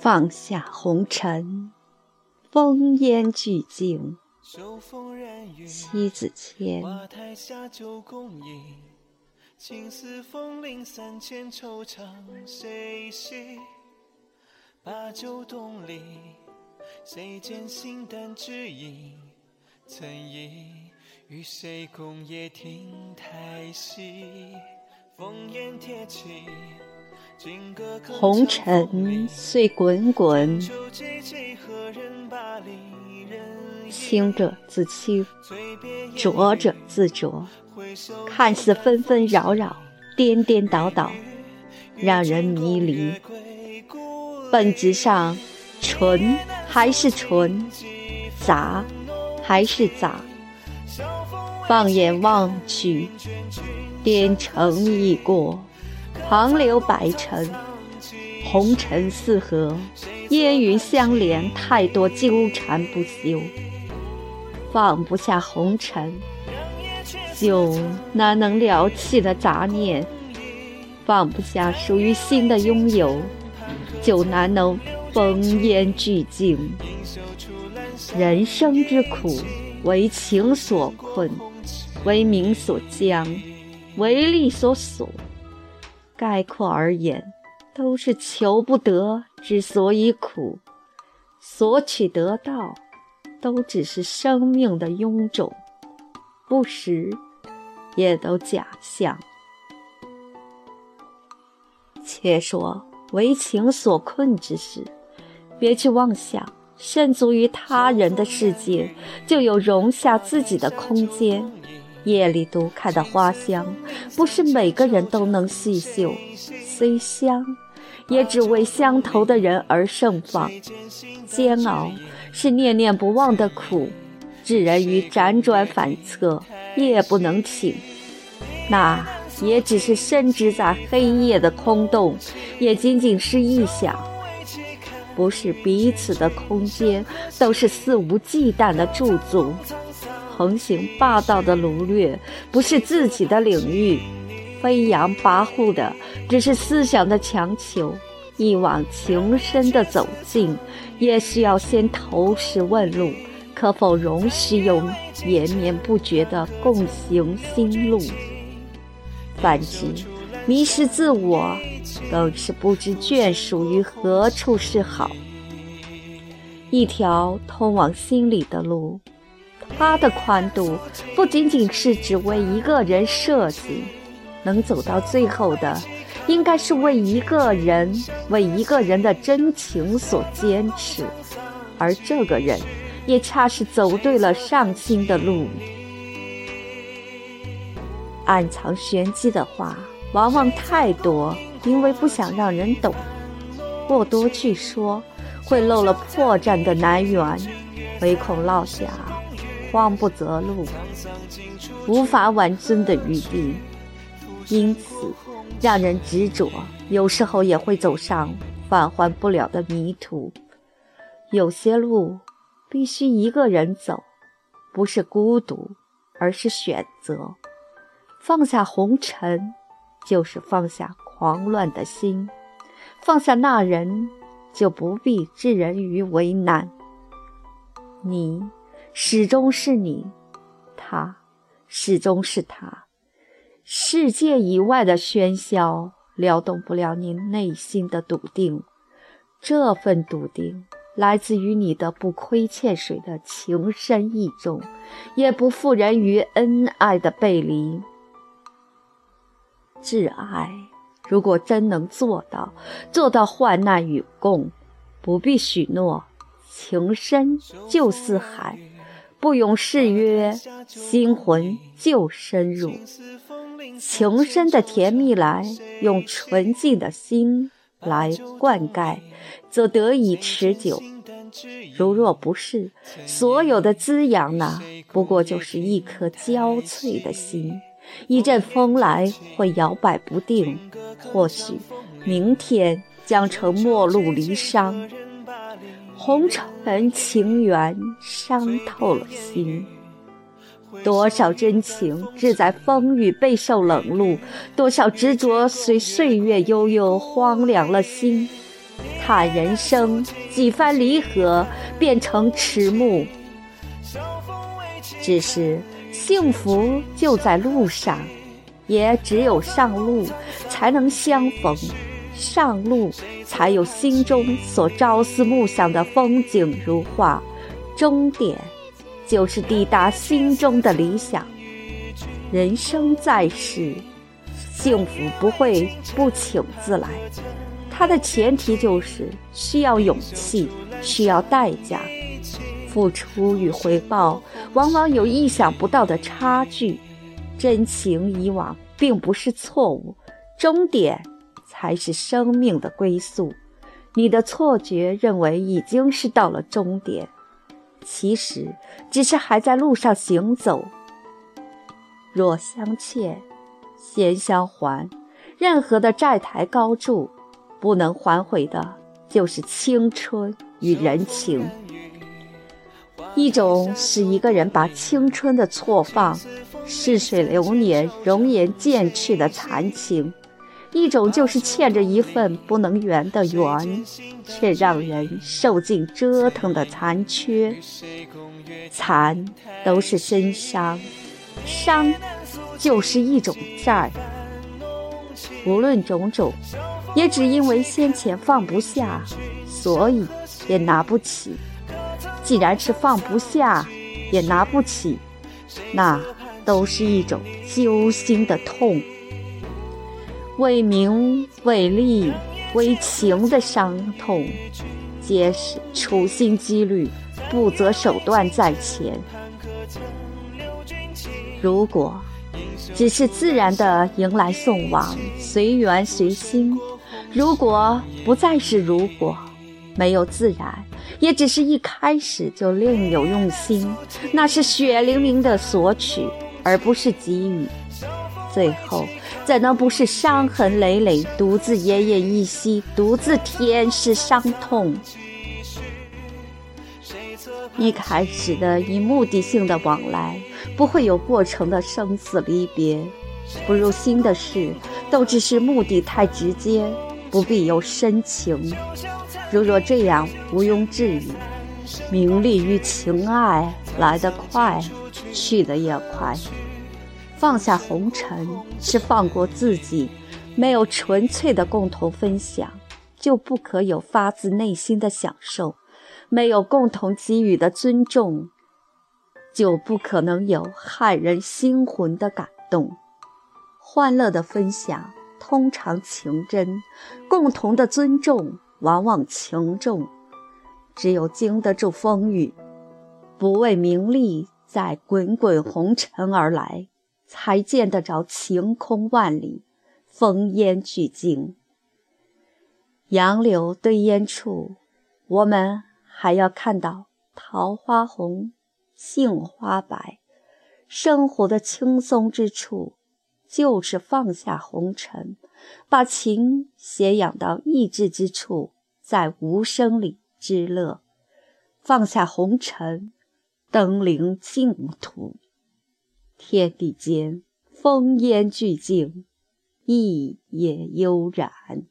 放下红尘，烽烟俱净。西子谦。青丝风铃三千惆怅谁系？把酒东篱，谁见形单只影？曾忆与谁共夜听台戏？烽烟铁骑。红尘虽滚滚，清者自清，浊者自浊。看似纷纷扰扰、颠颠倒倒，让人迷离。本质上，纯还是纯，杂还是杂。放眼望去，颠城已过。长流白尘，红尘四合，烟云相连，太多纠缠不休。放不下红尘，就难能了弃的杂念；放不下属于心的拥有，就难能烽烟俱净。人生之苦，为情所困，为名所僵，为利所锁。概括而言，都是求不得之所以苦，索取得到，都只是生命的臃肿，不实，也都假象。且说为情所困之时，别去妄想身足于他人的世界，就有容下自己的空间。夜里独开的花香，不是每个人都能细嗅，虽香，也只为相投的人而盛放。煎熬是念念不忘的苦，置人于辗转反侧，夜不能寝。那也只是深植在黑夜的空洞，也仅仅是臆想。不是彼此的空间，都是肆无忌惮的驻足。横行霸道的掳掠，不是自己的领域；飞扬跋扈的，只是思想的强求。一往情深的走近，也需要先投石问路，可否容许有延绵不绝的共行新路？反之，迷失自我，更是不知眷属于何处是好。一条通往心里的路。它的宽度不仅仅是只为一个人设计，能走到最后的，应该是为一个人、为一个人的真情所坚持，而这个人也恰是走对了上心的路。暗藏玄机的话，往往太多，因为不想让人懂；过多去说，会漏了破绽的难圆，唯恐落下。慌不择路，无法挽尊的余地，因此让人执着。有时候也会走上返还不了的迷途。有些路必须一个人走，不是孤独，而是选择。放下红尘，就是放下狂乱的心。放下那人，就不必置人于为难。你。始终是你，他始终是他。世界以外的喧嚣撩动不了你内心的笃定，这份笃定来自于你的不亏欠谁的情深意重，也不负人于恩爱的背离。挚爱，如果真能做到，做到患难与共，不必许诺，情深就似海。不用誓约，心魂就深入。情深的甜蜜来，用纯净的心来灌溉，则得以持久。如若不是，所有的滋养呢，不过就是一颗焦脆的心。一阵风来，会摇摆不定，或许明天将成陌路离殇。红尘情缘伤透了心，多少真情志在风雨备受冷露，多少执着随岁月悠悠荒凉了心。叹人生几番离合，变成迟暮。只是幸福就在路上，也只有上路才能相逢，上路才有心中所朝思暮想的风景如画，终点就是抵达心中的理想。人生在世，幸福不会不请自来，它的前提就是需要勇气，需要代价。付出与回报往往有意想不到的差距，真情以往并不是错误，终点才是生命的归宿。你的错觉认为已经是到了终点，其实只是还在路上行走。若相欠，先相还。任何的债台高筑，不能还回的，就是青春与人情。一种是一个人把青春的错放，逝水流年、容颜渐去的残情；一种就是欠着一份不能圆的圆，却让人受尽折腾的残缺。残都是身伤，伤就是一种债。无论种种，也只因为先前放不下，所以也拿不起。既然是放不下，也拿不起，那都是一种揪心的痛。为名、为利、为情的伤痛，皆是处心积虑、不择手段在前。如果只是自然的迎来送往，随缘随心；如果不再是如果，没有自然。也只是一开始就另有用心，那是血淋淋的索取，而不是给予。最后怎能不是伤痕累累，独自奄奄一息，独自舔舐伤痛？一开始的以目的性的往来，不会有过程的生死离别。不入心的事，都只是目的太直接，不必有深情。如若这样毋庸置疑，名利与情爱来得快，去得也快。放下红尘是放过自己，没有纯粹的共同分享，就不可有发自内心的享受；没有共同给予的尊重，就不可能有撼人心魂的感动。欢乐的分享通常情真，共同的尊重。往往情重，只有经得住风雨，不为名利，在滚滚红尘而来，才见得着晴空万里，烽烟俱静。杨柳堆烟处，我们还要看到桃花红，杏花白。生活的轻松之处，就是放下红尘。把情斜养到意志之处，在无声里知乐，放下红尘，登临净土。天地间，风烟俱静，意也悠然。